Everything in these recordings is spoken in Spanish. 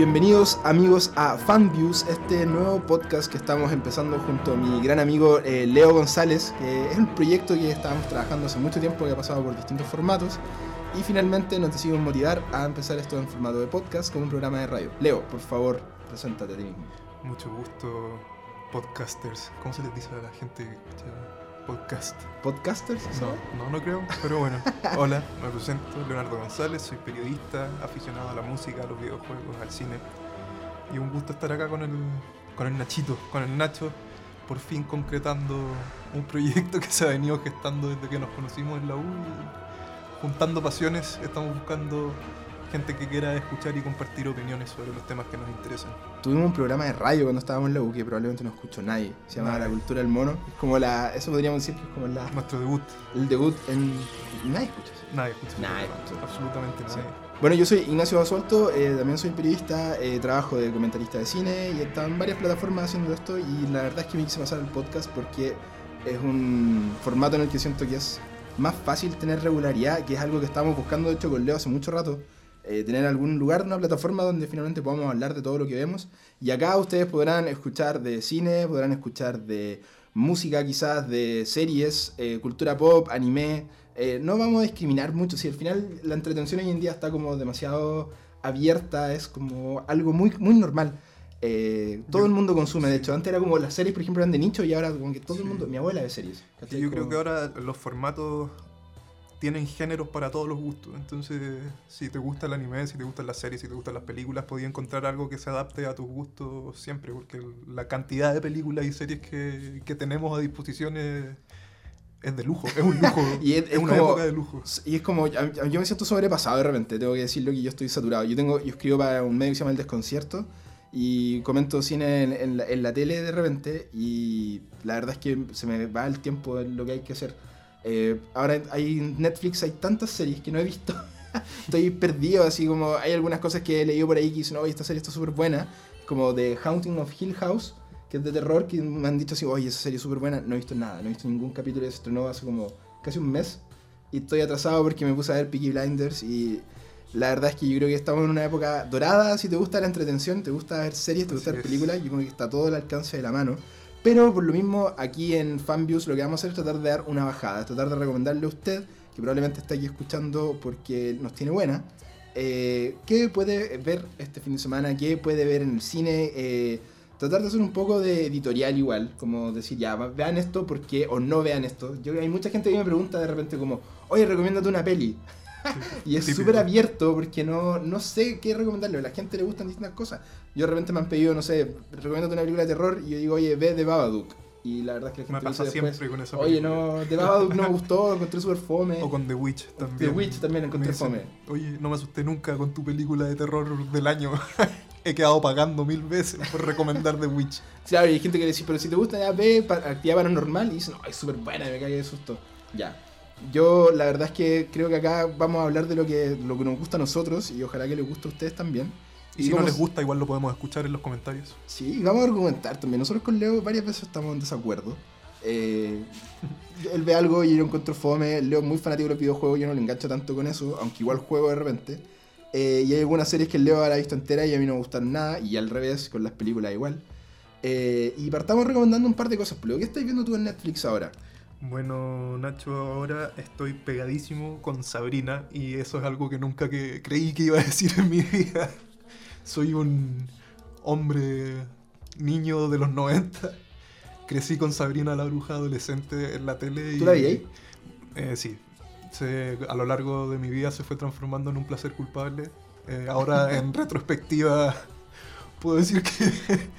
Bienvenidos amigos a FanViews, este nuevo podcast que estamos empezando junto a mi gran amigo eh, Leo González, que es un proyecto que estábamos trabajando hace mucho tiempo, que ha pasado por distintos formatos, y finalmente nos decidimos motivar a empezar esto en formato de podcast con un programa de radio. Leo, por favor, preséntate a ti mismo. Mucho gusto, podcasters. ¿Cómo se les dice a la gente que escucha podcast? ¿Podcasters? No, no, no creo, pero bueno. Hola, me presento, Leonardo González, soy periodista, aficionado a la música, a los videojuegos, al cine. Y un gusto estar acá con el, con el Nachito, con el Nacho, por fin concretando un proyecto que se ha venido gestando desde que nos conocimos en la U. y juntando pasiones, estamos buscando gente que quiera escuchar y compartir opiniones sobre los temas que nos interesan. Tuvimos un programa de radio cuando estábamos en la U que probablemente no escuchó nadie. Se llamaba Nadie. La Cultura del Mono. Es como la. Eso podríamos decir que es como la, Nuestro debut, el debut en. Nadie escucha eso. nadie escucha. Nadie escucha. Absolutamente Sí. nadie. Bueno, yo soy Ignacio Basualto, eh, también soy periodista, eh, trabajo de comentarista de cine y he estado en varias plataformas haciendo esto y la verdad es que me quise pasar al podcast porque es un formato en el que siento que es más fácil tener regularidad, que es algo que estábamos buscando de hecho con Leo hace mucho rato, eh, tener algún lugar, una plataforma donde finalmente podamos hablar de todo lo que vemos y acá ustedes podrán escuchar de cine, podrán escuchar de música quizás, de series, eh, cultura pop, anime, eh, no vamos a discriminar mucho, si al final la entretención hoy en día está como demasiado abierta, es como algo muy, muy normal. Eh, todo Yo- el mundo consume, de sí. hecho, antes era como las series, por ejemplo, eran de nicho y ahora como que todo el Sí. mundo, mi abuela ve series. Yo creo Como- que ahora los formatos tienen géneros para todos los gustos. Entonces, si te gusta el anime, si te gustan las series, si te gustan las películas, podías encontrar algo que se adapte a tus gustos siempre, porque la cantidad de películas y series que, que tenemos a disposición es, es de lujo, es un lujo, Y es- es, es una como- época de lujo. Y es como, yo me siento sobrepasado de repente, tengo que decirlo que yo estoy saturado. Yo tengo, yo escribo para un medio que se llama El Desconcierto y comento cine en, en la, en la tele de repente y la verdad es que se me va el tiempo en lo que hay que hacer. Eh, ahora hay en Netflix, hay tantas series que no he visto. Estoy perdido, así como hay algunas cosas que he leído por ahí que dicen, oye, esta serie está súper buena, como The Haunting of Hill House, que es de terror, que me han dicho así, oye, esa serie es súper buena. No he visto nada, no he visto ningún capítulo, se estrenó hace como casi un mes y estoy atrasado porque me puse a ver Peaky Blinders y la verdad es que yo creo que estamos en una época dorada, si te gusta la entretención, te gusta ver series, te gusta Así ver es. películas, yo creo que está todo al alcance de la mano. Pero por lo mismo, aquí en Fanviews lo que vamos a hacer es tratar de dar una bajada, tratar de recomendarle a usted, que probablemente está aquí escuchando porque nos tiene buena, eh, qué puede ver este fin de semana, qué puede ver en el cine, eh, tratar de hacer un poco de editorial igual, como decir, ya, vean esto porque, o no vean esto. Yo, hay mucha gente que me pregunta de repente como, oye, recomiéndate una peli. y es súper abierto porque no, no sé qué recomendarle, a la gente le gustan distintas cosas. Yo de repente me han pedido, no sé, recomiéndate una película de terror y yo digo, oye, ve de Babadook. Y la verdad es que la gente Me pasa dice después, siempre con esa Oye, no, de Babadook no me gustó, lo encontré súper fome. O con The Witch también. The Witch también encontré dicen, fome. Oye, no me asusté nunca con tu película de terror del año. He quedado pagando mil veces por recomendar The Witch. Claro, y hay gente que dice, pero si te gusta, ya ve actividad paranormal y dicen, no, es súper buena, me cae de susto. Ya. Yo la verdad es que creo que acá vamos a hablar de lo que, lo que nos gusta a nosotros y ojalá que les guste a ustedes también. Y si no les gusta, igual lo podemos escuchar en los comentarios. Sí, vamos a argumentar también. Nosotros con Leo varias veces estamos en desacuerdo. Eh, él ve algo y yo encuentro fome. Leo es muy fanático de los videojuegos, yo no le engancho tanto con eso, aunque igual juego de repente. Eh, y hay algunas series que Leo la ha visto entera y a mí no me gustan nada, y al revés, con las películas igual. Eh, y partamos recomendando un par de cosas. Pero, ¿qué estás viendo tú en Netflix ahora? Bueno, Nacho, ahora estoy pegadísimo con Sabrina y eso es algo que nunca que creí que iba a decir en mi vida. Soy un hombre niño de los 90. Crecí con Sabrina la bruja adolescente en la tele. ¿Tú y- la veías? Eh, sí. Se- a lo largo de mi vida se fue transformando en un placer culpable. Eh, ahora, en retrospectiva, puedo decir que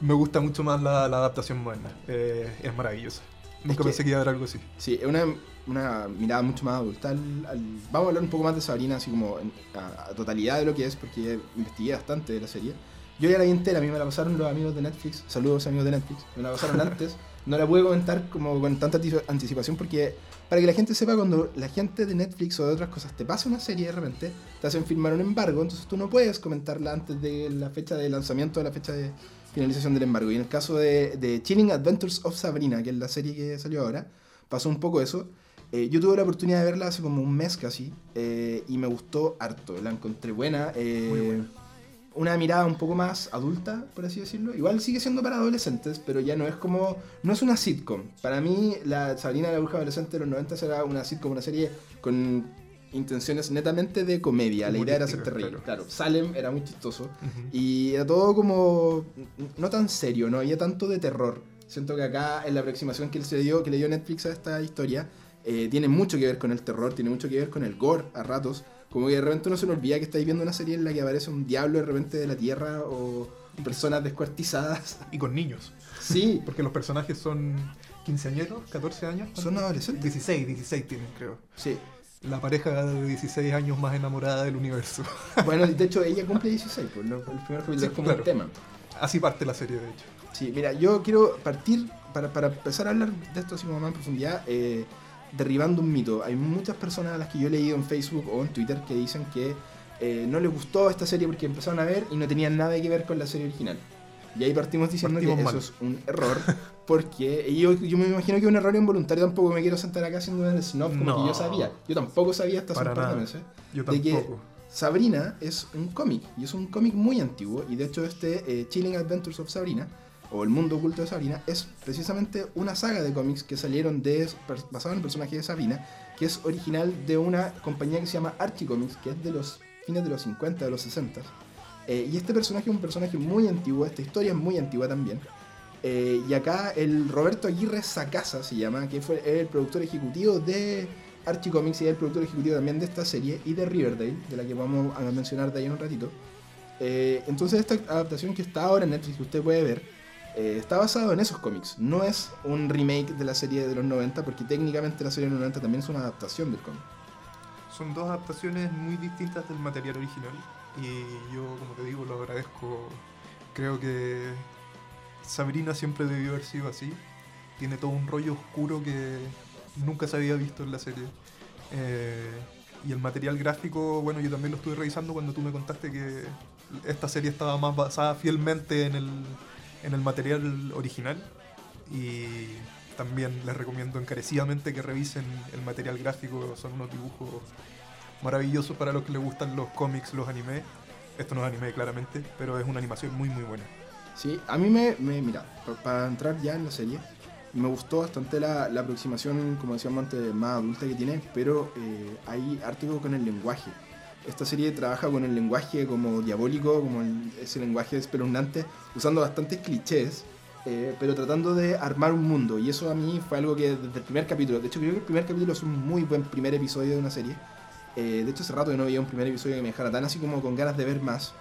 me gusta mucho más la, la adaptación moderna. Eh, es maravillosa. Nunca que- pensé que iba a haber algo así. Sí, es una, una mirada mucho más adulta. al- al- vamos a hablar un poco más de Sabrina, así como en- a, a totalidad de lo que es, porque investigué bastante de la serie. Yo ya la vi entera, a mí me la pasaron los amigos de Netflix. Saludos amigos de Netflix. Me la pasaron antes. No la pude comentar como con tanta antici- anticipación porque para que la gente sepa cuando la gente de Netflix o de otras cosas te pasa una serie de repente, te hacen firmar un embargo, entonces tú no puedes comentarla antes de la fecha de lanzamiento o la fecha de finalización del embargo. Y en el caso de, de Chilling Adventures of Sabrina, que es la serie que salió ahora, pasó un poco eso. Eh, yo tuve la oportunidad de verla hace como un mes casi eh, y me gustó harto. La encontré buena. eh, Muy buena. una mirada un poco más adulta, por así decirlo. Igual sigue siendo para adolescentes, pero ya no es como. No es una sitcom. Para mí, la Sabrina la Bruja Adolescente de los 90 era una sitcom, una serie con intenciones netamente de comedia. La idea era hacerte reír. Claro. Claro, Salem era muy chistoso. Y era todo como. No tan serio, no había tanto de terror. Siento que acá, en la aproximación que, él se dio, que le dio Netflix a esta historia, eh, tiene mucho que ver con el terror, tiene mucho que ver con el gore a ratos. Como que de repente uno se le olvida que estáis viendo una serie en la que aparece un diablo de repente de la tierra o personas descuartizadas. Y con niños. Sí, Porque los personajes son quinceañeros, 14 años. son adolescentes. 16, 16 tienen, creo. Sí. La pareja de 16 años más enamorada del universo. Bueno, de hecho ella cumple 16, pues ¿no? el primer Sí, es como claro. el tema. Así parte la serie, de hecho. Sí, mira, yo quiero partir, para, para empezar a hablar de esto así como más en profundidad, eh, derribando un mito. Hay muchas personas a las que yo he leído en Facebook o en Twitter que dicen que eh, no les gustó esta serie porque empezaron a ver y no tenían nada que ver con la serie original. Y ahí partimos diciendo Partimos que mal. eso es un error, porque y yo, yo me imagino que un error involuntario, tampoco me quiero sentar acá haciendo un snob como No. que yo sabía. Yo tampoco sabía hasta hace un par de meses. Yo De que-. Sabrina es un cómic, y es un cómic muy antiguo, y de hecho este eh, Chilling Adventures of Sabrina, o El Mundo Oculto de Sabrina, es precisamente una saga de cómics que salieron de, basado en el personaje de Sabrina, que es original de una compañía que se llama Archie Comics, que es de los fines de los 50, de los 60. Eh, y este personaje es un personaje muy antiguo, esta historia es muy antigua también. Eh, y acá el Roberto Aguirre Sacasa se llama, que fue el productor ejecutivo de Archie Comics y el productor ejecutivo también de esta serie y de Riverdale, de la que vamos a mencionar de ahí en un ratito. Eh, entonces esta adaptación que está ahora en Netflix, que usted puede ver, eh, está basado en esos cómics. No es un remake de la serie de los 90, porque técnicamente la serie de los 90 también es una adaptación del cómic. Son dos adaptaciones muy distintas del material original y yo, como te digo, lo agradezco. Creo que Sabrina siempre debió haber sido así. Tiene todo un rollo oscuro que nunca se había visto en la serie. Eh, y el material gráfico, bueno, yo también lo estuve revisando cuando tú me contaste que esta serie estaba más basada fielmente en el, en el material original. Y también les recomiendo encarecidamente que revisen el material gráfico. Son unos dibujos maravillosos para los que les gustan los cómics, los animes. Esto no es anime, claramente, pero es una animación muy, muy buena. Sí, a mí me, me- mira, pa- para entrar ya en la serie, me gustó bastante la, la aproximación, como decíamos antes, más adulta que tiene, pero eh, hay harto con el lenguaje. Esta serie trabaja con el lenguaje como diabólico, como el- ese lenguaje espeluznante, usando bastantes clichés, eh, pero tratando de armar un mundo. Y eso a mí fue algo que desde el primer capítulo, de hecho creo que el primer capítulo es un muy buen primer episodio de una serie. Eh, de hecho hace rato que no veía un primer episodio que me dejara tan así como con ganas de ver más.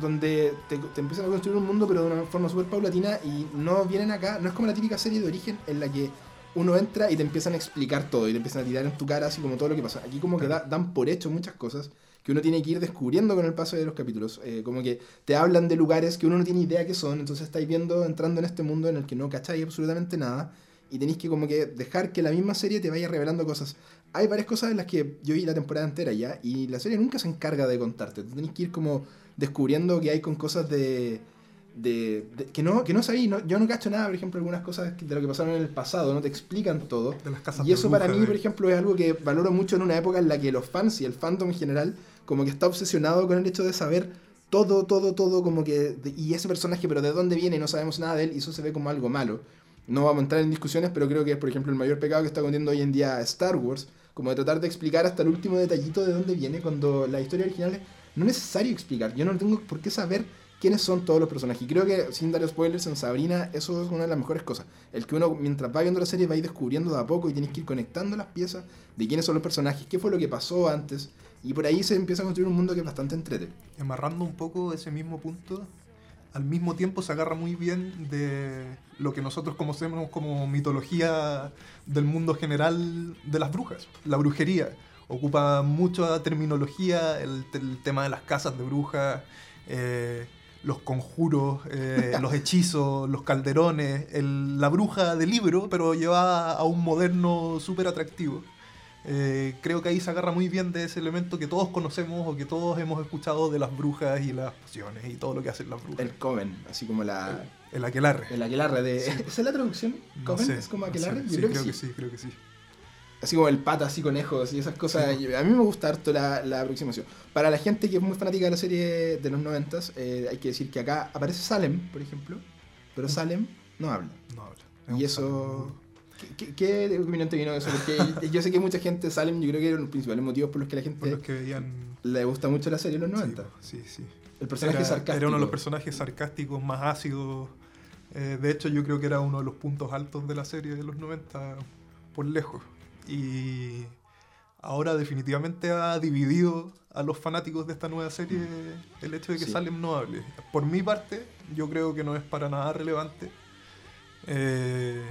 Donde te, empiezan a construir un mundo pero de una forma súper paulatina y no vienen acá, no es como la típica serie de origen en la que uno entra y te empiezan a explicar todo y te empiezan a tirar en tu cara así como todo lo que pasa. Aquí como que da- dan por hecho muchas cosas que uno tiene que ir descubriendo con el paso de los capítulos. Eh, como que te hablan de lugares que uno no tiene idea que son, entonces estáis viendo, entrando en este mundo en el que no cacháis absolutamente nada y tenéis que como que dejar que la misma serie te vaya revelando cosas. Hay varias cosas en las que yo vi la temporada entera ya y la serie nunca se encarga de contarte. Tú tenés que ir como descubriendo que hay con cosas de... de- de- que no, que no sabí, no- yo no cacho nada, por ejemplo, algunas cosas de lo que pasaron en el pasado, no te explican todo. De las casas Y eso para mí, por ejemplo, es algo que valoro mucho en una época en la que los fans y el fandom en general, como que está obsesionado con el hecho de saber todo, todo, todo, como que. de- y ese personaje, pero de dónde viene, no sabemos nada de él, y eso se ve como algo malo. No vamos a entrar en discusiones, pero creo que es, por ejemplo, el mayor pecado que está cometiendo hoy en día Star Wars, como de tratar de explicar hasta el último detallito de dónde viene, cuando la historia original es- no es necesario explicar. Yo no tengo por qué saber quiénes son todos los personajes. Y creo que, sin dar spoilers, en Sabrina eso es una de las mejores cosas. El que uno, mientras va viendo la serie, va a ir descubriendo de a poco y tienes que ir conectando las piezas de quiénes son los personajes, qué fue lo que pasó antes. Y por ahí se empieza a construir un mundo que es bastante entrete. amarrando un poco ese mismo punto, al mismo tiempo se agarra muy bien de lo que nosotros conocemos como mitología del mundo general de las brujas, la brujería. Ocupa mucha terminología, el, el tema de las casas de brujas, eh, los conjuros, eh, los hechizos, los calderones, el- la bruja del libro, pero llevada a un moderno súper atractivo. Eh, creo que ahí se agarra muy bien de ese elemento que todos conocemos o que todos hemos escuchado de las brujas y las pociones y todo lo que hacen las brujas. El Coven, así como la, El aquelarre. el aquelarre de... ¿Esa es la traducción? No ¿Coven sé, es como no aquelarre? sé. Sí, creo, creo que sí, creo que sí. Así como el pata, así conejos y esas cosas. Sí. A mí me gusta harto la, la aproximación. Para la gente que es muy fanática de la serie de los noventas, eh, hay que decir que acá aparece Salem, por ejemplo, pero Salem no habla. No habla. Es Y eso... ¿Qué, qué, opinión te vino de eso? Porque yo sé que mucha gente Salem, yo creo que eran los principales motivos por los que la Por gente los que veían. le gusta mucho la serie de los 90. Sí, sí. El personaje era, sarcástico. era uno de los personajes sarcásticos más ácidos. Eh, de hecho, yo creo que era uno de los puntos altos de la serie de los 90 por lejos. Y ahora definitivamente ha dividido a los fanáticos de esta nueva serie el hecho de que Sí. Salem no hable. Por mi parte, yo creo que no es para nada relevante. Eh,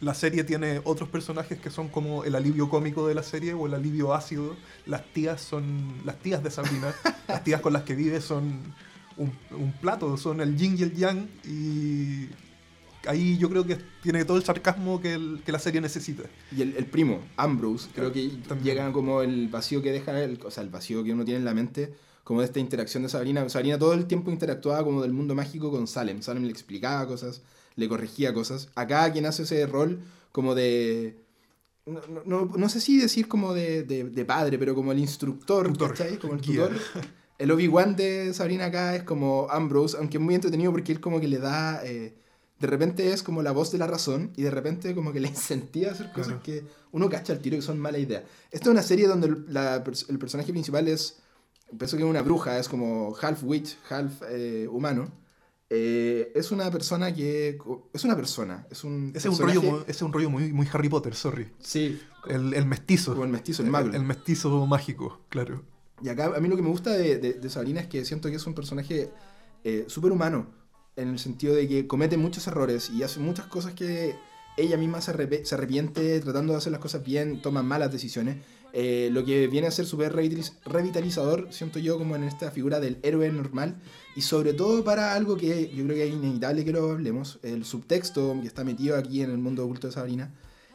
la serie tiene otros personajes que son como el alivio cómico de la serie o el alivio ácido. Las tías son las tías de Sabrina. las tías con las que vive son un, un plato, son el yin y el yang. Y ahí yo creo que tiene todo el sarcasmo que, el- que la serie necesita. Y el, el primo, Ambrose, creo que También. llega como el vacío que deja, el, o sea, el vacío que uno tiene en la mente, como de esta interacción de Sabrina. Sabrina todo el tiempo interactuaba como del mundo mágico con Salem. Salem le explicaba cosas, le corregía cosas. Acá quien hace ese rol como de... No, no- no- sé si decir como de, de- de padre, pero como el instructor, Tutor, ¿cachai? Como el tutor. El Obi-Wan de Sabrina acá es como Ambrose, aunque es muy entretenido porque él como que le da... eh, de repente es como la voz de la razón y de repente como que le incentiva a hacer cosas Claro. que uno cacha al tiro que son mala idea. Esta es una serie donde el, la el personaje principal es, pienso que es una bruja, es como half witch, half eh, humano. Eh, es una persona que... Es una persona, es un... Ese es un rollo, es un rollo muy, muy Harry Potter, sorry. Sí, El, el mestizo. como el mestizo, el mago. El, mestizo mágico, claro. Y acá a mí lo que me gusta de, de- de Sabrina es que siento que es un personaje eh, súper humano, en el sentido de que comete muchos errores y hace muchas cosas que ella misma se, arrepe- se arrepiente tratando de hacer las cosas bien, toma malas decisiones. Eh, lo que viene a ser súper revitaliz- revitalizador, siento yo, como en esta figura del héroe normal. Y sobre todo para algo que yo creo que es inevitable que lo hablemos, el subtexto que está metido aquí en el mundo oculto de Sabrina,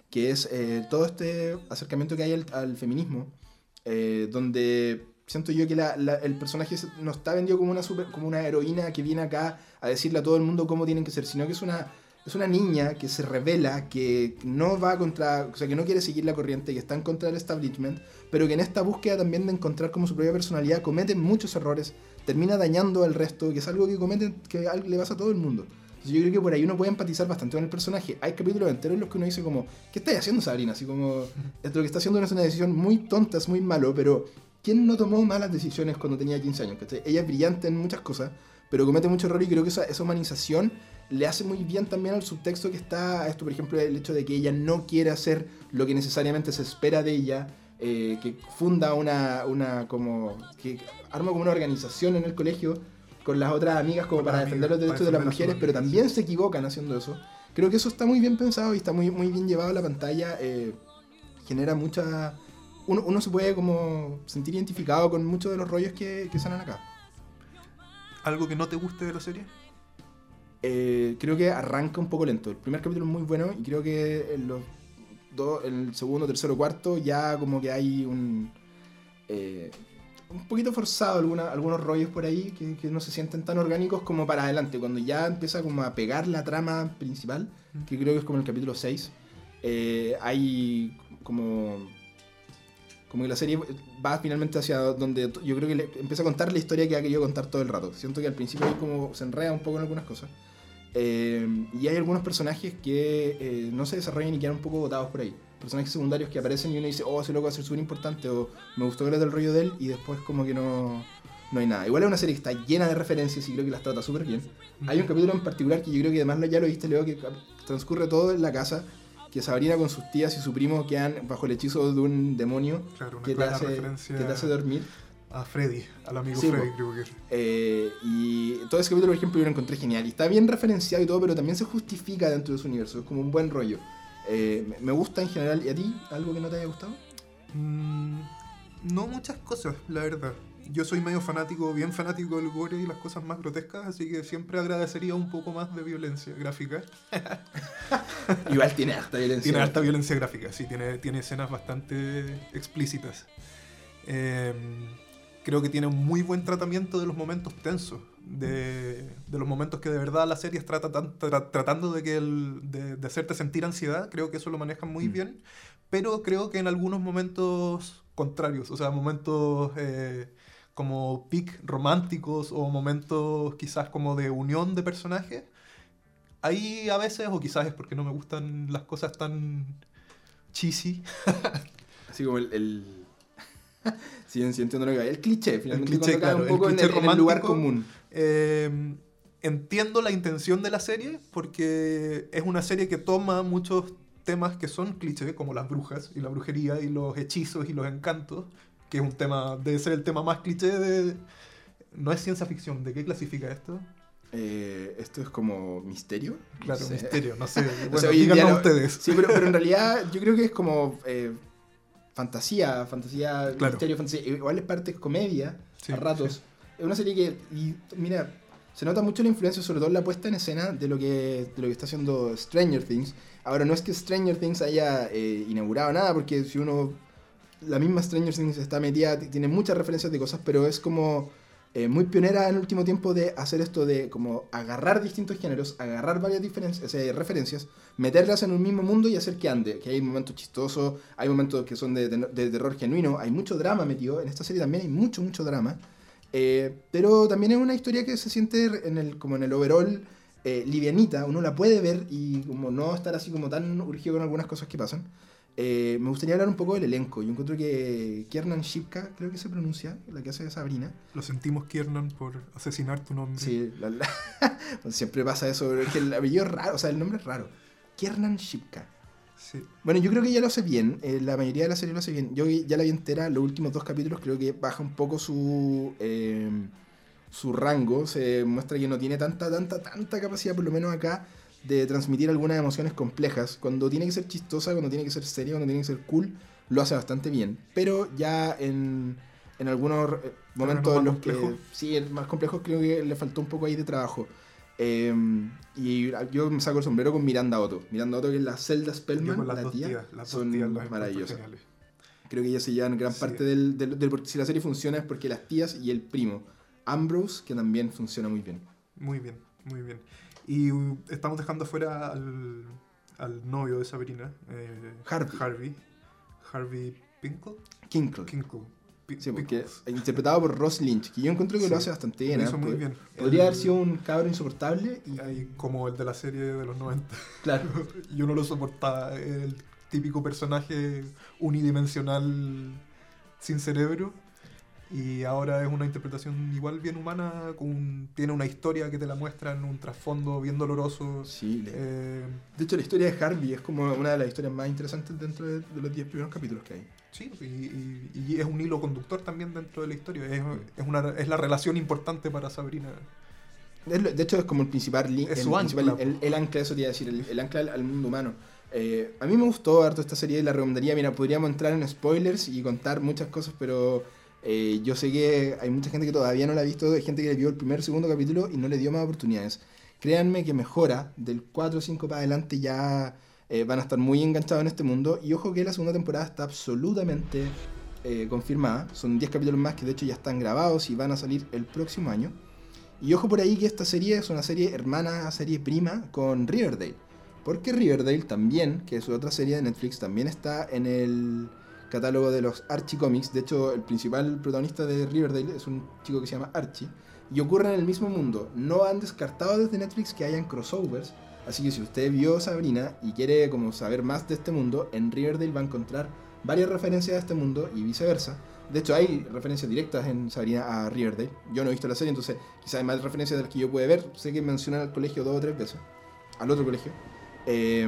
que es eh, todo este acercamiento que hay al, al feminismo, eh, donde siento yo que la- el personaje no está vendido como una, super- como una heroína que viene acá a decirle a todo el mundo cómo tienen que ser, sino que es una, es una niña que se revela, que no va contra, o sea, que no quiere seguir la corriente, que está en contra del establishment, pero que en esta búsqueda también de encontrar como su propia personalidad comete muchos errores, termina dañando al resto, que es algo que cometen, que le pasa a todo el mundo. Yo creo que por ahí uno puede empatizar bastante con el personaje. Hay capítulos enteros en los que uno dice como, ¿qué estás haciendo Sabrina? Así como, lo que está haciendo es una decisión muy tonta, es muy malo, pero ¿quién no tomó malas decisiones cuando tenía 15 años? ¿cachai? Ella es brillante en muchas cosas, pero comete mucho error y creo que esa, esa humanización le hace muy bien también al subtexto que está esto, por ejemplo, el hecho de que ella no quiere hacer lo que necesariamente se espera de ella, eh, que funda una, una como, que arma como una organización en el colegio con las otras amigas como para las defender los derechos de para las mujeres, pero también se equivocan haciendo eso. Creo que eso está muy bien pensado y está muy, muy bien llevado a la pantalla. eh, genera mucha... Uno, uno se puede como sentir identificado con muchos de los rollos que, que salen acá. ¿Algo que no te guste de la serie? Eh, creo que arranca un poco lento. El primer capítulo es muy bueno y creo que en los dos, en el segundo, tercero, cuarto ya como que hay un eh, un poquito forzado alguna, algunos rollos por ahí que, que no se sienten tan orgánicos como para adelante. Cuando ya empieza como a pegar la trama principal, que creo que es como el capítulo 6, eh, hay como como que la serie va finalmente hacia donde yo creo que le, empieza a contar la historia que ha querido contar todo el rato. Siento que al principio ahí como se enreda un poco en algunas cosas. Eh, y hay algunos personajes que eh, no se desarrollan y quedan un poco botados por ahí. Personajes secundarios que aparecen y uno dice, oh, ese loco va a ser súper importante, o me gustó era del rollo de él, y después como que no, no hay nada. Igual es una serie que está llena de referencias y creo que las trata súper bien. Hay un capítulo en particular que yo creo que además ya lo viste, Leo, que transcurre todo en la casa, que Sabrina con sus tías y su primo quedan bajo el hecho de un demonio Claro, una que te, hace, que te hace dormir. a Freddy, al amigo Sí, Freddy, po. creo que es. Eh, y todo ese capítulo, por ejemplo, yo lo encontré genial. Y está bien referenciado y todo, pero también se justifica dentro de su universo. Es como un buen rollo. Eh, me- me gusta en general. ¿Y a ti? ¿Algo que no te haya gustado? Mm, no muchas cosas, la verdad. Yo soy medio fanático, bien fanático del gore y las cosas más grotescas, así que siempre agradecería un poco más de violencia gráfica. Igual tiene harta violencia. Tiene alta violencia gráfica, sí, tiene, tiene escenas bastante explícitas. Eh, creo que tiene un muy buen tratamiento de los momentos tensos. de, de los momentos que de verdad la serie trata tan- tra- tratando de, que el- de, de hacerte sentir ansiedad, creo que eso lo manejan muy Mm. bien, pero creo que en algunos momentos contrarios, o sea, momentos eh, como pic románticos o momentos quizás como de unión de personajes, ahí a veces, o quizás es porque no me gustan las cosas tan cheesy, Así como el. el... sí, sí, entiendo lo que va. El cliché, finalmente, cliché, cuando cae claro, un el poco en, cliché el, en el lugar romántico. común. Eh, entiendo la intención de la serie porque es una serie que toma muchos temas que son clichés, como las brujas y la brujería y los hechizos y los encantos, que es un tema, debe ser el tema más cliché de... No es ciencia ficción, ¿de qué clasifica esto? Eh, esto es como misterio. No Claro, sé. misterio, no sé. O Bueno, sea, día díganlo lo- ustedes. Sí, pero, pero en realidad yo creo que es como eh, fantasía, fantasía, Claro. misterio, fantasía. Igual es parte comedia Sí, a ratos. sí. Es una serie que, y, mira, se nota mucho la influencia, sobre todo en la puesta en escena de lo que, de lo que está haciendo Stranger Things. Ahora, no es que Stranger Things haya eh, inaugurado nada, porque si uno, la misma Stranger Things está metida, tiene muchas referencias de cosas, pero es como eh, muy pionera en el último tiempo de hacer esto de como agarrar distintos géneros, agarrar varias diferencias, eh, referencias, meterlas en un mismo mundo y hacer que ande. Que hay momentos chistosos, hay momentos que son de, de- de terror genuino, hay mucho drama metido. En esta serie también hay mucho, mucho drama. Eh, pero también es una historia que se siente en el, como en el overall eh, livianita, uno la puede ver y como no estar así como tan urgido con algunas cosas que pasan. Eh, me gustaría hablar un poco del elenco. Yo encuentro que Kiernan Shipka, creo que se pronuncia, la que hace Sabrina. Lo sentimos, Kiernan, por asesinar tu nombre. Sí, la- la- siempre pasa eso, pero es que el apellido es raro, o sea, el nombre es raro. Kiernan Shipka. Sí. Bueno, yo creo que ya lo hace bien. eh, la mayoría de la serie lo hace bien. Yo ya la vi entera, los últimos dos capítulos creo que baja un poco su eh, su rango. Se muestra que no tiene tanta, tanta, tanta capacidad, por lo menos acá, de transmitir algunas emociones complejas. Cuando tiene que ser chistosa, cuando tiene que ser seria, cuando tiene que ser cool, lo hace bastante bien. Pero ya en, en algunos eh, momentos en los que... Sí, en más complejos creo que le faltó un poco ahí de trabajo. Eh, y yo me saco el sombrero con Miranda Otto. Miranda Otto, que es la Zelda Spellman, la tía, tías, las son tías las encuentro maravillosas. Creo que ellas se llevan gran Sí. parte del, del- Si la serie funciona es porque las tías y el primo, Ambrose, que también funciona muy bien. Muy bien, muy bien. Y uh, estamos dejando afuera al, al novio de Sabrina, eh, Harvey. Harvey. Harvey Pinkle. Kinkle. Kinkle. Sí, porque interpretado por Ross Lynch, que yo encuentro que Sí, lo hace bastante bien. Lo ¿eh? hizo muy bien. Podría El- haber sido un cabro insoportable y... ahí como el de la serie de los 90. Claro. Yo no lo soportaba. El típico personaje unidimensional sin cerebro. Y ahora es una interpretación igual bien humana, con tiene una historia que te la muestran, un trasfondo bien doloroso. Sí, Eh, De hecho, la historia de Harvey es como una de las historias más interesantes dentro de, de los 10 primeros capítulos que hay. sí, y, y- y es un hilo conductor también dentro de la historia. Es, es, una, es la relación importante para Sabrina. De hecho, es como el principal link, el, principal- el, el ancla, eso te iba a decir, el, el ancla al, al mundo humano. Eh, a mí me gustó harto esta serie, la recomendaría. Mira, podríamos entrar en spoilers y contar muchas cosas, pero eh, yo sé que hay mucha gente que todavía no la ha visto, hay gente que vio el primer segundo capítulo y no le dio más oportunidades. Créanme que mejora, del 4 o 5 para adelante ya eh, van a estar muy enganchados en este mundo. Y ojo que la segunda temporada está absolutamente eh, confirmada. Son 10 capítulos más que de hecho ya están grabados y van a salir el próximo año. Y ojo por ahí que esta serie es una serie hermana, serie prima con Riverdale. Porque Riverdale también, que es otra serie de Netflix, también está en el catálogo de los Archie Comics. De hecho, el principal protagonista de Riverdale es un chico que se llama Archie. Y ocurre en el mismo mundo. No han descartado desde Netflix que hayan crossovers. Así que si usted vio Sabrina y quiere como saber más de este mundo, en Riverdale va a encontrar varias referencias a este mundo y viceversa. De hecho, hay referencias directas en Sabrina a Riverdale. Yo no he visto la serie, entonces quizás hay más referencias de las que yo pueda ver. Sé que mencionan al colegio dos o tres veces. Al otro colegio. Eh,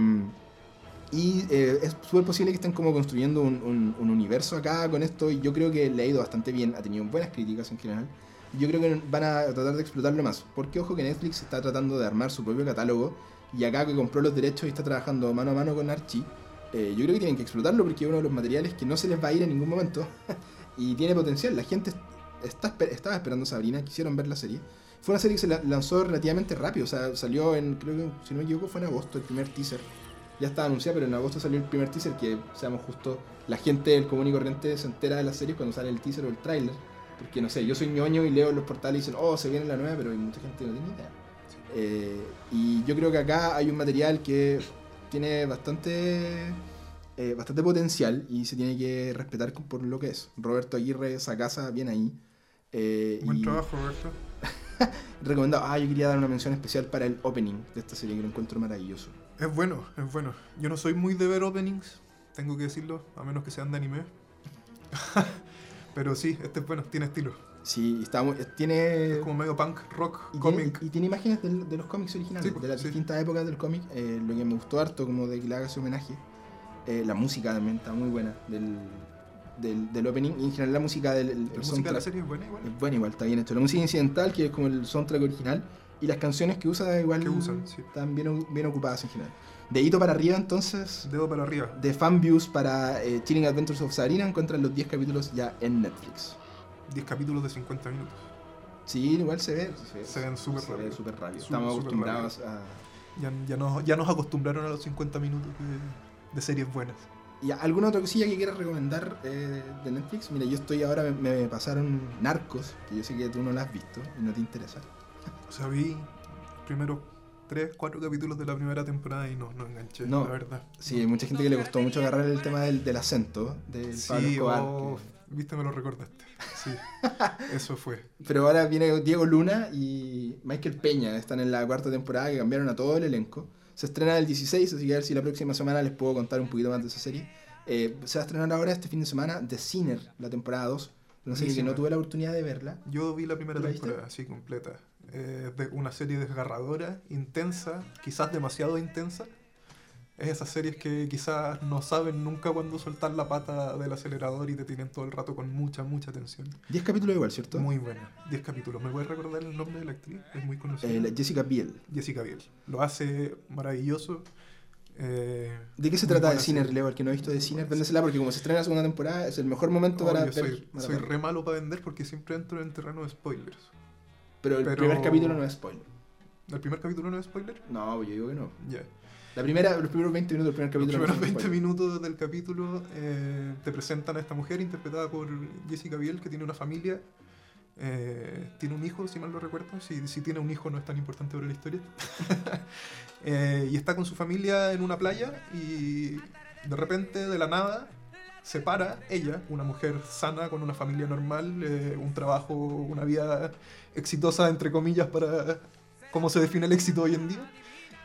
y eh, es súper posible que estén como construyendo un, un- un universo acá con esto. Y yo creo que le ha ido bastante bien. Ha tenido buenas críticas en general. Yo creo que van a tratar de explotarlo más. Porque ojo que Netflix está tratando de armar su propio catálogo. Y acá que compró los derechos y está trabajando mano a mano con Archie. eh, yo creo que tienen que explotarlo porque es uno de los materiales que no se les va a ir en ningún momento. y tiene potencial. La gente está, estaba esperando Sabrina, quisieron ver la serie. Fue una serie que se la- lanzó relativamente rápido, o sea, salió en, creo que, si no me equivoco, fue en agosto el primer teaser. Ya estaba anunciado, pero en agosto salió el primer teaser que, seamos justos, la gente del común y corriente se entera de la serie cuando sale el teaser o el tráiler. Porque no sé, yo soy ñoño y leo los portales y dicen, oh, se viene la nueva, pero hay mucha gente que no tiene idea. Eh, y yo creo que acá hay un material que tiene bastante, eh, bastante potencial y se tiene que respetar por lo que es. Roberto Aguirre, esa casa, bien ahí. Eh, Buen y trabajo, Roberto. recomendado. Ah, yo quería dar una mención especial para el opening de esta serie que lo encuentro maravilloso. Es bueno, es bueno. Yo no soy muy de ver openings, tengo que decirlo, a menos que sean de anime. Pero sí, este es bueno, tiene estilo. Sí, está muy- tiene. Es como medio punk, rock, Y tiene, cómic. y tiene imágenes del- de los cómics originales, Sí, de las sí. distintas épocas del cómic. eh, lo que me gustó harto, como de que le haga ese homenaje. Eh, la música también está muy buena del, del, del opening. Y en general la música del el La música de la serie es buena igual. es buena igual, está bien hecho. La música incidental, que es como el soundtrack original, y las canciones que usa igual Que usan, sí. están bien, bien ocupadas en general. De hito para arriba entonces, Dedo para arriba. de fanviews para eh, Chilling Adventures of Sabrina encuentran los 10 capítulos ya en Netflix. 10 capítulos de 50 minutos. Sí, igual se ve. Se ven súper ve rápido. súper rápido. Estamos acostumbrados a... Ya, ya, nos, ya nos acostumbraron a los 50 minutos de, de series buenas. ¿Y alguna otra cosilla que quieras recomendar eh, de Netflix? Mira, yo estoy ahora, me, me pasaron Narcos, que yo sé que tú no la has visto y no te interesa. O sea, vi los primeros 3, 4 capítulos de la primera temporada y no, no enganché, No. la verdad. Sí, hay mucha gente que le costó mucho agarrar el tema del, del acento del Pablo Sí, Escobar. oh, que- viste, me lo recordaste. Sí, eso fue. Pero ahora viene Diego Luna y Michael Peña, están en la cuarta temporada que cambiaron a todo el elenco. Se estrena el 16, así que a ver si la próxima semana les puedo contar un poquito más de esa serie. Eh, se va a estrenar ahora este fin de semana The Sinner, la temporada 2. Una serie que Buenísima. no tuve la oportunidad de verla. Yo vi la primera ¿La temporada, sí, completa. Eh, de una serie desgarradora, intensa, quizás demasiado intensa. Es esas series que quizás no saben nunca cuándo soltar la pata del acelerador y te tienen todo el rato con mucha, mucha tensión. 10 capítulos igual, ¿cierto? Muy buena. 10 capítulos. ¿Me puedes recordar el nombre de la actriz? Es muy conocida. Eh, Jessica Biel. Jessica Biel. Lo hace maravilloso. Eh, ¿De qué se trata de Sinner. Leo? El que no ha visto de Sinner, véndesela porque como se estrena la segunda temporada es el mejor momento Oh, para yo ver. soy, para soy ver. re malo para vender porque siempre entro en terreno de spoilers. Pero el pero- primer capítulo no es spoiler. ¿El primer capítulo no es spoiler? No, yo digo que no. Ya. La primera, los primeros 20 minutos del primer Los capítulo primeros no son 20 spoiler. minutos del capítulo eh, te presentan a esta mujer interpretada por Jessica Biel que tiene una familia, eh, tiene un hijo, si mal no recuerdo. Si, si tiene un hijo no es tan importante para la historia. Eh, y está con su familia en una playa y de repente, de la nada, se para ella, una mujer sana con una familia normal, eh, un trabajo, una vida exitosa, entre comillas, para cómo se define el éxito hoy en día.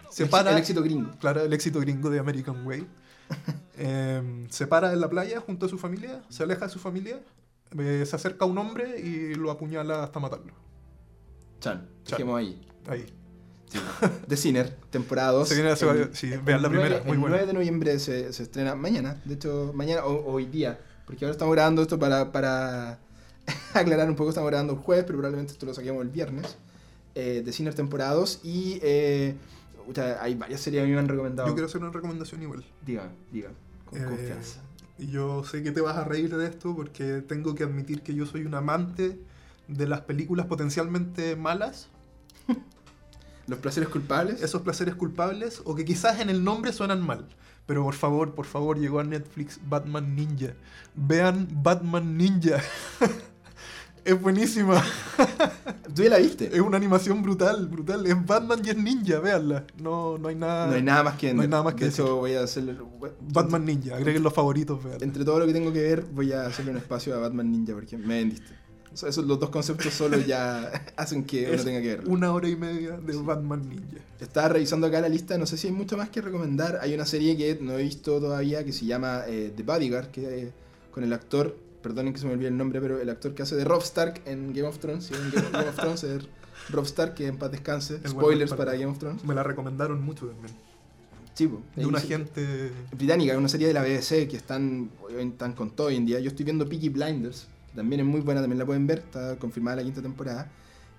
Se El- para El éxito gringo. Claro, el éxito gringo de American Way. Eh, se para en la playa junto a su familia, se aleja de su familia, eh, se acerca a un hombre y lo apuñala hasta matarlo. Chan, Chan. ahí. Ahí. The Sinner, temporada 2. Se viene hace- sí, vean la primera, muy el buena. 9 de noviembre se, se estrena mañana, de hecho, mañana o hoy día, porque ahora estamos grabando esto para, para aclarar un poco, estamos grabando el jueves, pero probablemente esto lo saquemos el viernes. Eh, The Sinner, temporada 2, y eh, pucha, hay varias series que a mí me han recomendado. Yo quiero hacer una recomendación igual. Diga, diga, con Eh, confianza. Y yo sé que te vas a reír de esto porque tengo que admitir que yo soy un amante de las películas potencialmente malas, Los placeres culpables. esos placeres culpables, o que quizás en el nombre suenan mal. Pero por favor, por favor, llegó a Netflix Batman Ninja. Vean Batman Ninja. es buenísima. ¿Tú ya la viste? Es una animación brutal, brutal. Es Batman y es ninja, véanla. No, no hay nada. No hay nada más que no hay nada más que De decir. voy a hacerle. Batman Ninja, agreguen los favoritos, vean. Entre todo lo que tengo que ver, voy a hacerle un espacio a Batman Ninja porque me vendiste. O sea, esos los dos conceptos solo ya hacen que uno Es tenga que verlo. Una hora y media de Batman Ninja. Estaba revisando acá la lista, no sé si hay mucho más que recomendar. Hay una serie que no he visto todavía que se llama eh, The Bodyguard, que eh, con el actor, perdonen que se me olvide el nombre, pero el actor que hace de Rob Stark en Game of Thrones, si Game, Game of Thrones es Rob Stark, que en paz descanse. El Spoilers para. Game of Thrones. Me la recomendaron mucho también. Po. De una gente. británica, una serie de la BBC que están, están con todo hoy en día. Yo estoy viendo Peaky Blinders, también es muy buena, también la pueden ver, está confirmada la quinta temporada.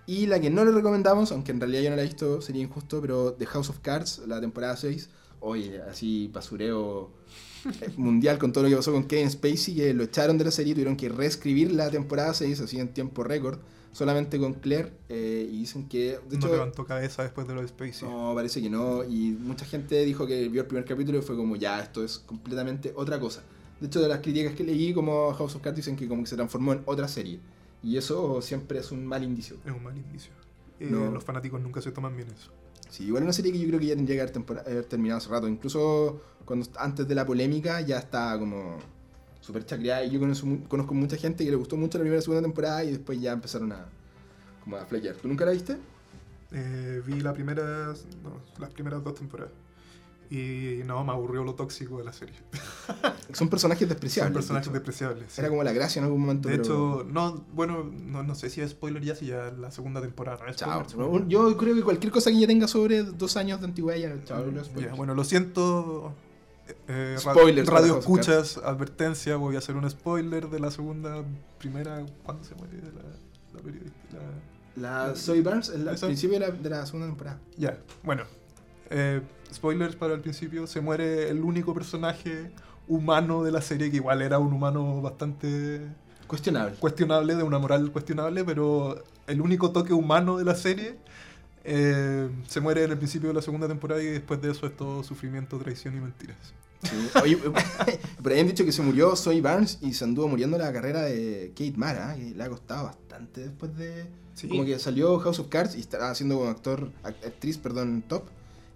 Y la que no le recomendamos, aunque en realidad yo no la he visto, sería injusto, pero The House of Cards, la temporada 6, oye, así basureo mundial con todo lo que pasó con Kevin Spacey, que lo echaron de la serie, tuvieron que reescribir la temporada 6, así en tiempo récord, solamente con Claire, eh, y dicen que, de no hecho, levantó cabeza después de lo de Spacey. no, parece que no. Y mucha gente dijo que vio el primer capítulo y fue como, ya, esto es completamente otra cosa. De hecho, de las críticas que leí, como House of Cards dicen que como que se transformó en otra serie. Y eso siempre es un mal indicio. Es un mal indicio. Eh, No. Los fanáticos nunca se toman bien eso. Sí, igual una serie que yo creo que ya tendría que haber, haber terminado hace rato. Incluso cuando antes de la polémica ya está como súper chacreada. Y yo conozco, conozco mucha gente que le gustó mucho la primera y segunda temporada y después ya empezaron a, como a flaquear. ¿Tú nunca la viste? Eh, vi la primera, no, las primeras dos temporadas. Y no, me aburrió lo tóxico de la serie. Son personajes despreciables. Son personajes de despreciables. sí. Era como la gracia en algún momento. De pero- hecho, no, bueno, no, no sé si es spoiler ya, si ya la segunda temporada no es Chao. spoiler. Yo creo que cualquier cosa que ya tenga sobre dos años de antigüedad ya, chao, los Ya, bueno, lo siento. eh, ra- Spoilers radio escuchas, advertencia, voy a hacer un spoiler de la segunda, primera, ¿cuándo se muere la, la periodista? La- La Zoe Barnes, el principio de la, de la segunda temporada. Ya, bueno. eh, spoilers para el principio. Se muere el único personaje humano de la serie, que igual era un humano bastante Cuestionable. cuestionable, de una moral cuestionable, pero el único toque humano de la serie eh, se muere en el principio de la segunda temporada y después de eso es todo sufrimiento, traición y mentiras. Sí. Oye, por ahí han dicho que se murió Zoe Barnes y se anduvo muriendo la carrera de Kate Mara, que le ha costado bastante después de... Sí. Como que salió House of Cards y estaba haciendo como actor, act- actriz, perdón, top.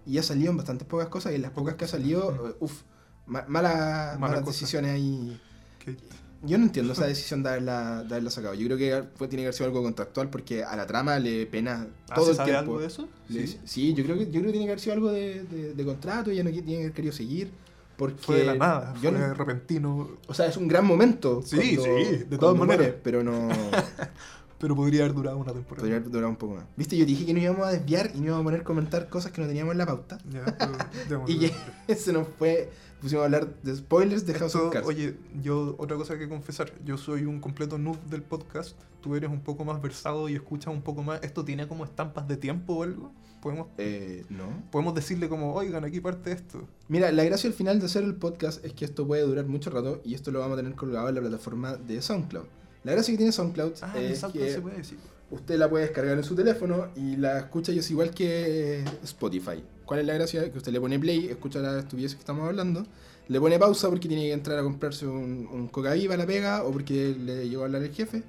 Y ha salido en bastantes pocas cosas y en las pocas que ha salido, eh, uff, mala, Mala malas decisiones ahí. Kate. Yo no entiendo esa decisión de haberla, de haberla sacado. Yo creo que fue, tiene que haber sido algo contractual porque a la trama le pena Ah, todo ¿se el sabe tiempo. algo de eso? Le- Sí. Sí, yo creo que yo creo que tiene que haber sido algo de, de- de contrato, ella no tiene que haber querido seguir. Porque Fue de la nada, yo fue no- repentino, o sea, es un gran momento. Sí, cuando- sí, de todas maneras. pero no pero podría haber durado una temporada. podría haber durado un poco más. Viste, yo dije que no íbamos a desviar y no íbamos a poner a comentar cosas que no teníamos en la pauta. Ya, pero. Y que se nos fue, pusimos a hablar de spoilers de House Esto, of Cards. oye, yo otra cosa que confesar, yo soy un completo noob del podcast, tú eres un poco más versado y escuchas un poco más. ¿Esto tiene como estampas de tiempo o algo? ¿Podemos, Eh, no. podemos decirle como, oigan, aquí parte esto? Mira, la gracia al final de hacer el podcast es que esto puede durar mucho rato y esto lo vamos a tener colgado en la plataforma de SoundCloud. La gracia que tiene SoundCloud Ah, es que se puede decir. usted la puede descargar en su teléfono y la escucha y es igual que Spotify. ¿Cuál es la gracia? Que usted le pone play, escucha las estupideces que estamos hablando, le pone pausa porque tiene que entrar a comprarse un, un coca viva la pega o porque le llegó a hablar el jefe.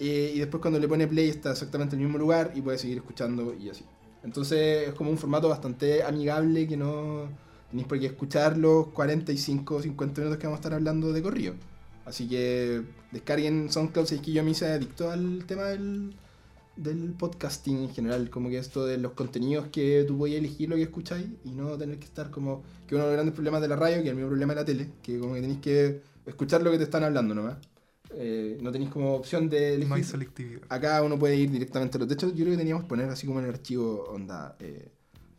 eh, y después cuando le pone play está exactamente en el mismo lugar y puede seguir escuchando y así. Entonces es como un formato bastante amigable que no tenéis por qué escuchar los 45 o 50 minutos que vamos a estar hablando de corrido. Así que descarguen SoundCloud si es que yo me hice adicto al tema del, del podcasting en general, como que esto de los contenidos que tú puedes elegir lo que escucháis y no tener que estar como que uno de los grandes problemas de la radio, que es el mismo problema de la tele, que como que tenéis que escuchar lo que te están hablando nomás. Eh, no tenéis como opción de elegir. No hay selectividad. Acá uno puede ir directamente a los. De hecho, yo creo que teníamos que poner así como en el archivo onda eh,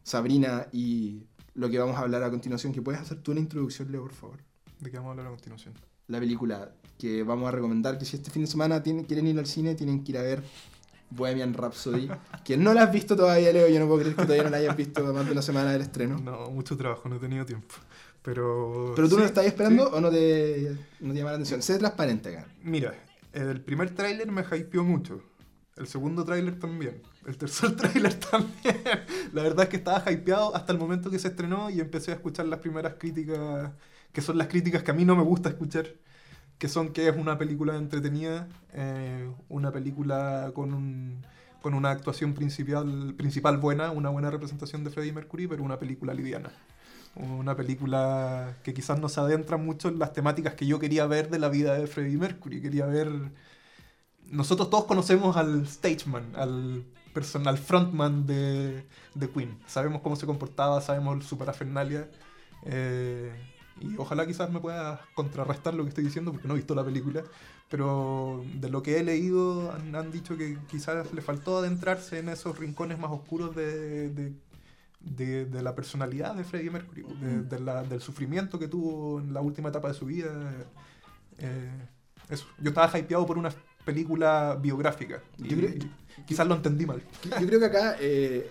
Sabrina y lo que vamos a hablar a continuación. Que puedes hacer tú una introducción, Leo, por favor. ¿De qué vamos a hablar a continuación? La película que vamos a recomendar. Que si este fin de semana tienen, quieren ir al cine, tienen que ir a ver Bohemian Rhapsody. que no la has visto todavía, Leo. Yo no puedo creer que todavía no la hayas visto más de una semana del estreno. No, mucho trabajo, no he tenido tiempo. Pero. ¿Pero tú no estás esperando sí. o no te, no te llama la atención? Sé transparente acá. Mira, el primer tráiler me hypeó mucho. El segundo tráiler también. El tercer tráiler también. La verdad es que estaba hypeado hasta el momento que se estrenó y empecé a escuchar las primeras críticas, que son las críticas que a mí no me gusta escuchar, que son que es una película entretenida, eh, una película con un con una actuación principal, principal buena, una buena representación de Freddie Mercury, pero una película liviana. Una película que quizás no se adentra mucho en las temáticas que yo quería ver de la vida de Freddie Mercury. Quería ver. Nosotros todos conocemos al stageman, al personal frontman de, de Queen. Sabemos cómo se comportaba, sabemos su parafernalia. eh, y ojalá quizás me pueda contrarrestar lo que estoy diciendo porque no he visto la película. Pero de lo que he leído han, han dicho que quizás le faltó adentrarse en esos rincones más oscuros de, de, de- de la personalidad de Freddie Mercury, de- de la- del sufrimiento que tuvo en la última etapa de su vida. Eh, eso. Yo estaba hypeado por una película biográfica. Y, Yo creo- y quizás lo entendí mal. Yo creo que acá, eh,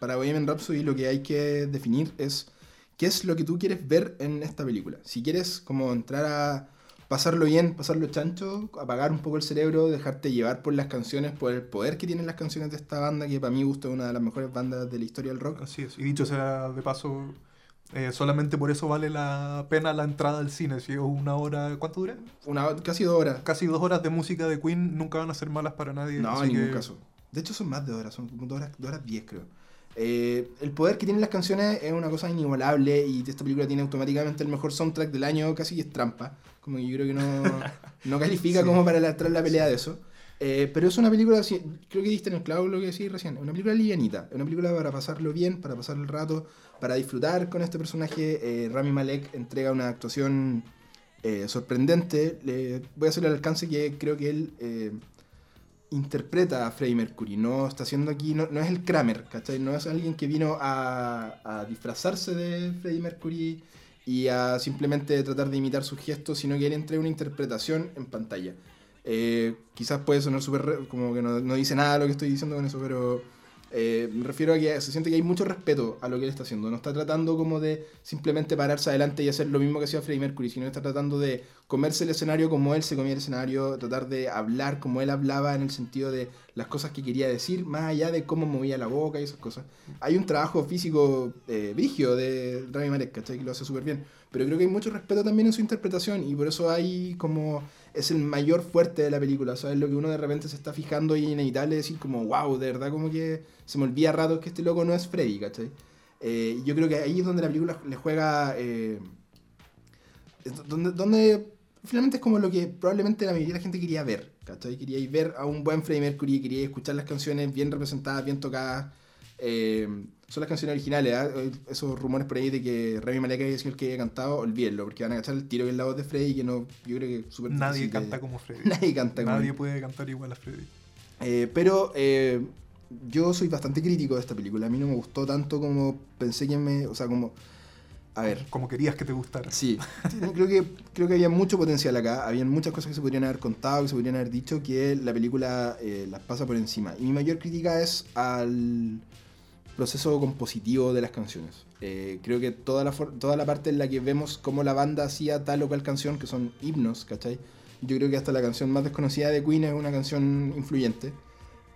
para Bohemian Rhapsody, lo que hay que definir es qué es lo que tú quieres ver en esta película. Si quieres como entrar a pasarlo bien, pasarlo chancho, apagar un poco el cerebro, dejarte llevar por las canciones, por el poder que tienen las canciones de esta banda, que para mí gusta es una de las mejores bandas de la historia del rock. Así es. Y dicho sea de paso, Eh, solamente por eso vale la pena la entrada al cine. Si es una hora, ¿cuánto dura? Una, casi dos horas. Casi dos horas de música de Queen nunca van a ser malas para nadie. No, en ningún que- caso. De hecho, son más de horas, son como dos horas, dos horas diez, creo. Eh, el poder que tienen las canciones es una cosa inigualable y esta película tiene automáticamente el mejor soundtrack del año, casi que es trampa. Como que yo creo que no, no califica Sí. como para la, entrar en la pelea de eso. Eh, pero es una película, creo que diste en el clavo lo que decís recién, es una película livianita, es una película para pasarlo bien, para pasar el rato, para disfrutar con este personaje. Eh, Rami Malek entrega una actuación sorprendente. Le voy a hacer el alcance que creo que él interpreta a Freddie Mercury. No está haciendo aquí, no, no es el Kramer, ¿cachai? No es alguien que vino a, a disfrazarse de Freddie Mercury y a simplemente tratar de imitar sus gestos, sino que él entrega una interpretación en pantalla. Eh, quizás puede sonar súper como que no, no dice nada lo que estoy diciendo con eso, pero eh, me refiero a que se siente que hay mucho respeto a lo que él está haciendo. No está tratando como de simplemente pararse adelante y hacer lo mismo que hacía Freddie Mercury, sino está tratando de comerse el escenario como él se comía el escenario, tratar de hablar como él hablaba en el sentido de las cosas que quería decir, más allá de cómo movía la boca y esas cosas. Hay un trabajo físico eh, brigio de Rami Malek, ¿cachai? Que lo hace súper bien. Pero creo que hay mucho respeto también en su interpretación y por eso hay como... Es el mayor fuerte de la película, ¿sabes? Lo que uno de repente se está fijando y inevitable decir como, wow, de verdad como que se me olvida a ratos que este loco no es Freddy, ¿cachai? Eh, yo creo que ahí es donde la película le juega... eh, es donde, donde finalmente es como lo que probablemente la mayoría de la gente quería ver, ¿cachai? Quería ir ver a un buen Freddie Mercury, quería escuchar las canciones bien representadas, bien tocadas. eh, son las canciones originales, ¿ah? Eh, esos rumores por ahí de que Rami Malek había sido el que había cantado, olvídenlo, porque van a cachar el tiro que es la voz de Freddie, que no, yo creo que es súper Nadie canta como Freddy. Nadie canta como Nadie puede cantar igual a Freddy. Eh, pero eh, yo soy bastante crítico de esta película. A mí no me gustó tanto como pensé que me. O sea, como. A ver. Como querías que te gustara. Sí, creo que, creo que había mucho potencial acá. Habían muchas cosas que se podrían haber contado, que se podrían haber dicho, que la película eh, las pasa por encima. Y mi mayor crítica es al proceso compositivo de las canciones. Eh, creo que toda la, toda la parte en la que vemos cómo la banda hacía tal o cual canción, que son himnos, ¿cachai? Yo creo que hasta la canción más desconocida de Queen es una canción influyente.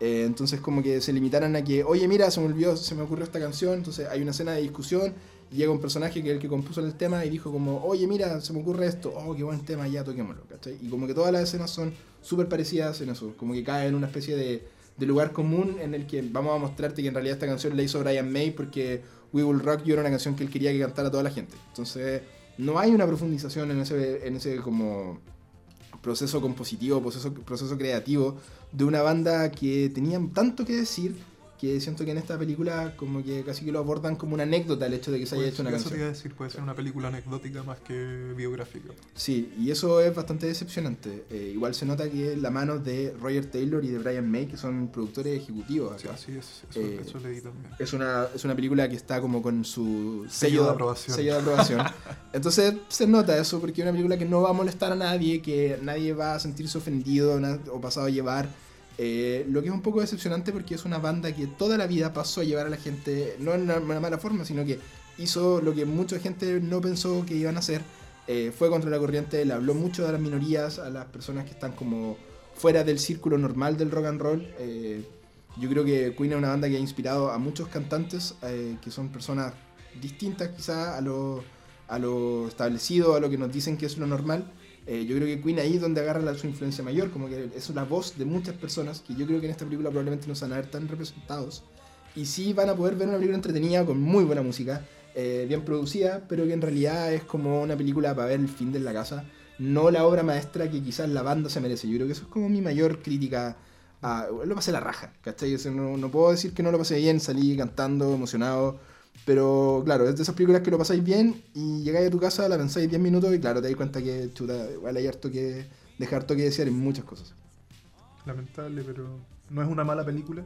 Eh, entonces como que se limitaran a que, oye mira, se me olvidó, se me ocurrió esta canción, entonces hay una escena de discusión, llega un personaje que es el que compuso el tema y dijo como, oye mira, se me ocurre esto, oh, qué buen tema, ya toquémoslo, ¿cachai? Y como que todas las escenas son súper parecidas en eso, como que cae en una especie de, de lugar común en el que vamos a mostrarte que en realidad esta canción la hizo Brian May porque We Will Rock You era una canción que él quería que cantara toda la gente. Entonces no hay una profundización en ese, en ese como proceso compositivo, proceso, proceso creativo de una banda que tenían tanto que decir que siento que en esta película como que casi que lo abordan como una anécdota el hecho de que se haya Pues, hecho una eso te canción. iba a decir, puede ser una película anecdótica más que biográfica. Sí, y eso es bastante decepcionante. Eh, igual se nota que la mano de Roger Taylor y de Brian May, que son productores ejecutivos Sí, acá. así es, eso, Eh, eso leí también. Es una, es una película que está como con su Sello de aprobación. sello de aprobación. Entonces se nota eso porque es una película que no va a molestar a nadie, que nadie va a sentirse ofendido o pasado a llevar. Eh, lo que es un poco decepcionante porque es una banda que toda la vida pasó a llevar a la gente, no en una, mala forma, sino que hizo lo que mucha gente no pensó que iban a hacer. Eh, fue contra la corriente, le habló mucho a las minorías, a las personas que están como fuera del círculo normal del rock and roll. Eh, yo creo que Queen es una banda que ha inspirado a muchos cantantes que son personas distintas quizá a lo, a lo establecido, a lo que nos dicen que es lo normal. Eh, yo creo que Queen ahí es donde agarra la, su influencia mayor, como que es la voz de muchas personas que yo creo que en esta película probablemente no se van a ver tan representados. Y sí van a poder ver una película entretenida con muy buena música, eh, bien producida, pero que en realidad es como una película para ver el fin de la casa, no la obra maestra que quizás la banda se merece. Yo creo que eso es como mi mayor crítica. A, lo pasé la raja, ¿cachai? O sea, no, no puedo decir que no lo pasé bien, salí cantando, emocionado, pero claro, es de esas películas que lo pasáis bien y llegáis a tu casa, la pensáis 10 minutos y claro, te dais cuenta que chuta, igual hay harto que dejar harto que desear en muchas cosas. Lamentable, pero no es una mala película.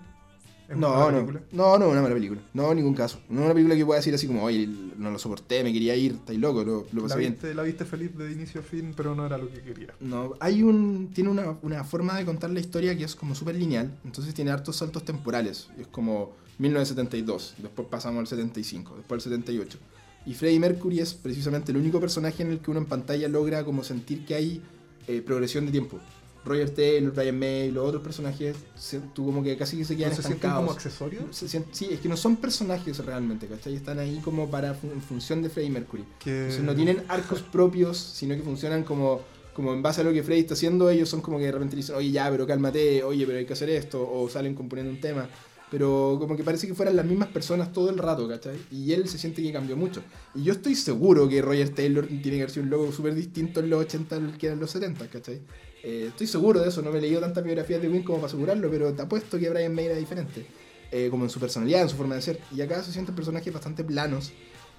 Es una No, mala no, película. no, no es una mala película. No, en ningún caso. No es una película que pueda decir así como, oye, no lo soporté, me quería ir, estáis loco, lo, lo La pasé bien. viste, la viste feliz de inicio a fin, pero no era lo que quería. No, hay un. Tiene una, una forma de contar la historia que es como súper lineal, entonces tiene hartos saltos temporales. Es como 1972, después pasamos al 75, después al 78. Y Freddie Mercury es precisamente el único personaje en el que uno en pantalla logra como sentir que hay eh, progresión de tiempo. Roger Taylor, Brian May, los otros personajes, se- tú como que casi que se quedan ¿No se sienten estancados. como accesorios? Se sí, es que no son personajes realmente, ¿cachai? Están ahí como para fu- en función de Freddie Mercury. Entonces no tienen arcos propios, sino que funcionan como, como en base a lo que Freddy está haciendo, ellos son como que de repente dicen, oye ya, pero cálmate, oye, pero hay que hacer esto, o salen componiendo un tema. Pero como que parece que fueran las mismas personas todo el rato, ¿cachai? Y él se siente que cambió mucho. Y yo estoy seguro que Roger Taylor tiene que haber sido un logo súper distinto en los 80 al que en los 70, ¿cachai? Eh, estoy seguro de eso, no me he leído tantas biografías de Queen como para asegurarlo, pero te apuesto que Brian May era diferente. Eh, como en su personalidad, en su forma de ser. Y acá se sienten personajes bastante planos,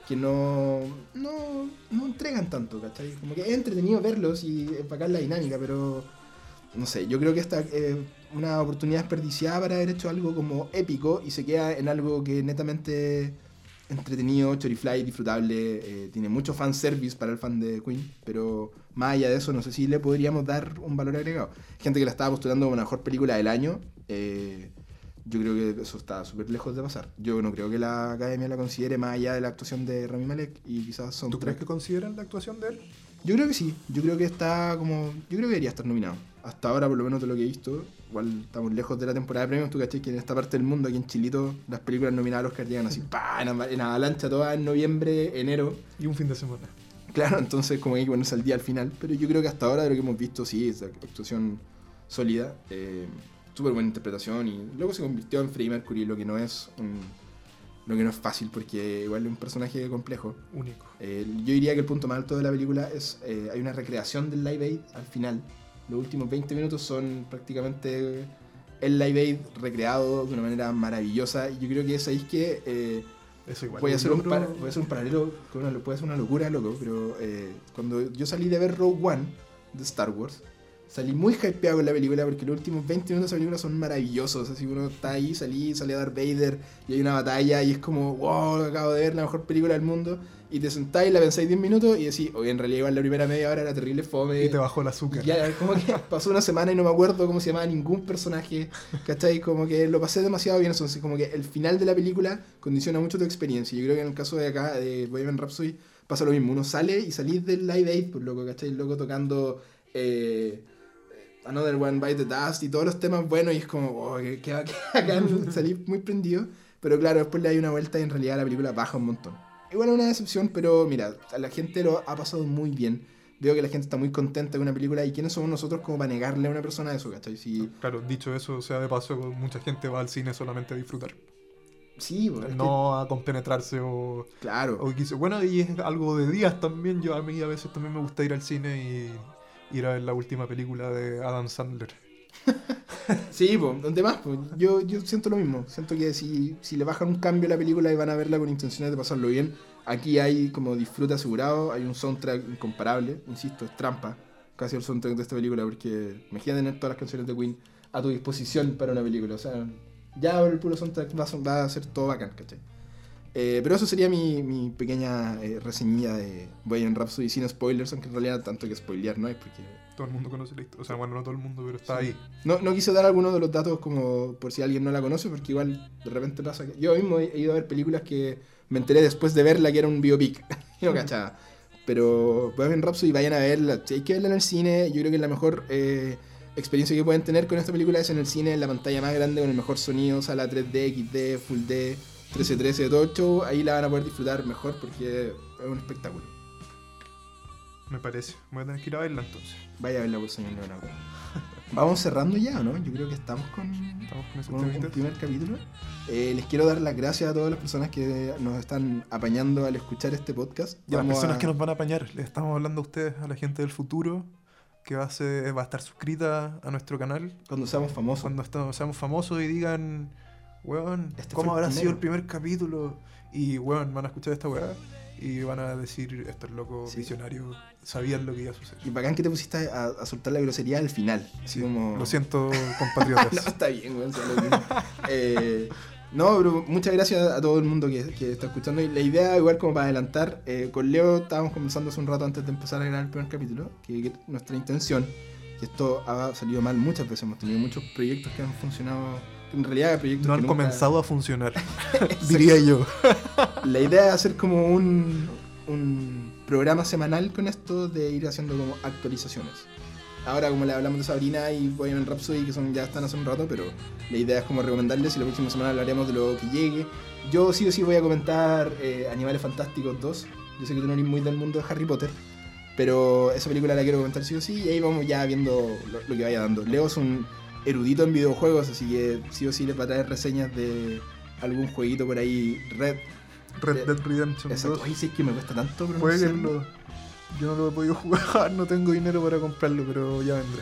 que no, no, no entregan tanto, ¿cachai? Como que es entretenido verlos y bacán la dinámica, pero no sé, yo creo que esta es una oportunidad desperdiciada para haber hecho algo como épico y se queda en algo que netamente entretenido, chorifly, disfrutable, eh, tiene mucho fanservice para el fan de Queen, pero más allá de eso no sé si le podríamos dar un valor agregado. Gente que la estaba postulando como la mejor película del año, eh, yo creo que eso está súper lejos de pasar. Yo no creo que la academia la considere más allá de la actuación de Rami Malek y quizás son ¿Tú crees que consideran la actuación de él? Yo creo que sí, yo creo que está como. Yo creo que debería estar nominado. Hasta ahora, por lo menos de lo que he visto, igual estamos lejos de la temporada de premios. Tú caché que en esta parte del mundo, aquí en Chilito, las películas nominadas a Oscar llegan así, pa, en avalancha todas en noviembre, enero. Y un fin de semana. Claro, entonces como hay que ponerse al día al final. Pero yo creo que hasta ahora de lo que hemos visto, sí, es actuación sólida. Eh, Súper buena interpretación y luego se convirtió en Freddie Mercury, lo que no es un, lo que no es fácil porque igual es un personaje complejo. Único. Eh, yo diría que el punto más alto de la película es eh, hay una recreación del Live Aid al final. Los últimos 20 minutos son prácticamente el Live Aid recreado de una manera maravillosa. Y yo creo que es ahí que eh, Eso igual. voy, a hacer un par- voy a hacer un paralelo, que una- puede ser una locura, loco, pero eh, cuando yo salí de ver Rogue One de Star Wars, salí muy hypeado con la película porque los últimos 20 minutos de esa película son maravillosos. Así uno está ahí, salí, sale a Darth Vader y hay una batalla y es como, wow, acabo de ver la mejor película del mundo. Y te sentáis, la pensáis 10 minutos y decís, oye, en realidad igual la primera media hora era terrible fome. Y te bajó el azúcar. Ya, como que pasó una semana y no me acuerdo cómo se llamaba ningún personaje, ¿cachai? Como que lo pasé demasiado bien, entonces como que el final de la película condiciona mucho tu experiencia. Yo creo que en el caso de acá, de Bohemian Rhapsody, pasa lo mismo. Uno sale y salís del Live Aid, pues loco, ¿cachai? Loco tocando eh, Another One Bite the Dust y todos los temas buenos y es como, oh, que, que bacán, salí muy prendido. Pero claro, después le hay una vuelta y en realidad la película baja un montón. Igual es una decepción, pero mira, a la gente lo ha pasado muy bien. Veo que la gente está muy contenta con una película y quiénes somos nosotros como para negarle a una persona eso, ¿cachai? Si, Claro, dicho eso, o sea, de paso, mucha gente va al cine solamente a disfrutar. sí, pues, es que- No a compenetrarse o, claro. o Bueno, y es algo de días también. Yo a mí a veces también me gusta ir al cine y ir a ver la última película de Adam Sandler. Sí, pues, ¿dónde más? Pues, yo, yo siento lo mismo. Siento que si, si le bajan un cambio a la película y van a verla con intenciones de pasarlo bien, aquí hay como disfrute asegurado, hay un soundtrack incomparable, insisto, es trampa casi el soundtrack de esta película, porque imagínate tener todas las canciones de Queen a tu disposición para una película. O sea, ya el puro soundtrack va a ser todo bacán, ¿cachai? Eh, pero eso sería mi, mi pequeña eh, reseñilla de Bohemian Rhapsody sin spoilers, aunque en realidad tanto que spoilear no hay, porque Todo el mundo conoce la historia. O sea, bueno, no todo el mundo, pero está Sí. ahí. no, no quise dar algunos de los datos como por si alguien no la conoce, porque igual de repente pasa que... Yo mismo he ido a ver películas que me enteré después de verla que era un biopic. no cachaba. Pero Bohemian Rhapsody vayan a verla. Si hay que verla en el cine. Yo creo que la mejor eh, experiencia que pueden tener con esta película es en el cine, en la pantalla más grande, con el mejor sonido, sala 3D, XD, Full D, 1313, todo el show. Ahí la van a poder disfrutar mejor porque es un espectáculo. Me parece. Voy a tener que ir a verla entonces. Vaya a verla por señor Leonardo. Vamos cerrando ya, ¿o ¿no? Yo creo que estamos con... Estamos con con temitas. primer capítulo. Eh, les quiero dar las gracias a todas las personas que nos están apañando al escuchar este podcast. Y a las personas a- que nos van a apañar, les estamos hablando a ustedes, a la gente del futuro, que va a, ser- va a estar suscrita a nuestro canal. Cuando seamos famosos. Cuando estamos- seamos famosos y digan, weón, Este ¿cómo habrá sido el primero". primer capítulo? Y weón, van a escuchar esta weá y van a decir, estos locos Sí. visionarios sabían lo que iba a suceder. Y bacán que te pusiste a, a soltar la grosería al final. Así Sí, como... Lo siento, compatriotas. no, está bien, weón. Eh, no, pero muchas gracias a todo el mundo que, que está escuchando. Y la idea, igual como para adelantar, eh, con Leo estábamos conversando hace un rato antes de empezar a grabar el primer capítulo, que, que nuestra intención, que esto ha salido mal muchas veces, hemos tenido muchos proyectos que han funcionado, en realidad proyectos no que han nunca- comenzado a funcionar, diría yo. La idea es hacer como un, un programa semanal con esto de ir haciendo como actualizaciones. ahora como le hablamos de Sabrina y Bohemian Rhapsody, que son ya están hace un rato, pero la idea es como recomendarles y la próxima semana hablaremos de lo que llegue. Yo sí o sí voy a comentar eh, Animales Fantásticos 2. Yo sé que tú no eres muy del mundo de Harry Potter, pero esa película la quiero comentar sí o sí y ahí vamos ya viendo lo, lo que vaya dando. Leo es un erudito en videojuegos, así que sí o sí les va a traer reseñas de algún jueguito por ahí, Red. Red Dead Redemption Exacto. 2. Oye, sí es que me cuesta tanto pronunciarlo. Yo no lo he podido jugar, no tengo dinero para comprarlo, pero ya vendré.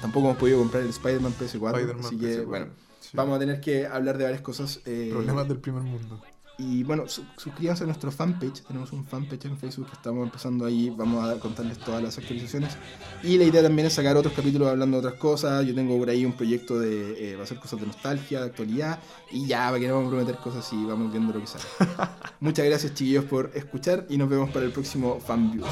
Tampoco hemos podido comprar el Spider-Man PS4, Spider-Man así que PS4. bueno, Sí. vamos a tener que hablar de varias cosas. eh, Problemas del primer mundo. Y bueno, suscríbanse a nuestro fanpage. Tenemos un fanpage en Facebook que estamos empezando ahí. Vamos a contarles todas las actualizaciones. Y la idea también es sacar otros capítulos hablando de otras cosas. Yo tengo por ahí un proyecto de. Eh, va a ser cosas de nostalgia, de actualidad. Y ya, para no vamos a prometer cosas y vamos viendo lo que sale. Muchas gracias, chiquillos, por escuchar. Y nos vemos para el próximo Fanviews